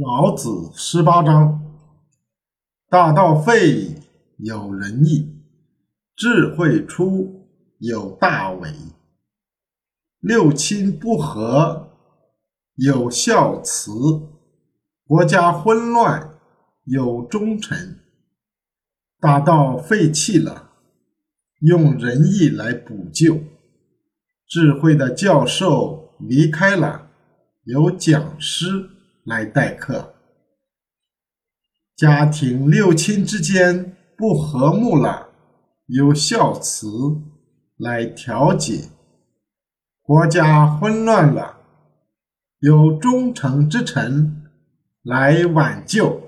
老子十八章：大道废，有仁义；智慧出，有大伪；六亲不和，有孝慈；国家混乱，有忠臣。大道废弃了，用仁义来补救；智慧的教授离开了，有讲师。来待客，家庭六亲之间不和睦了，有孝慈来调解；国家混乱了，有忠诚之臣来挽救。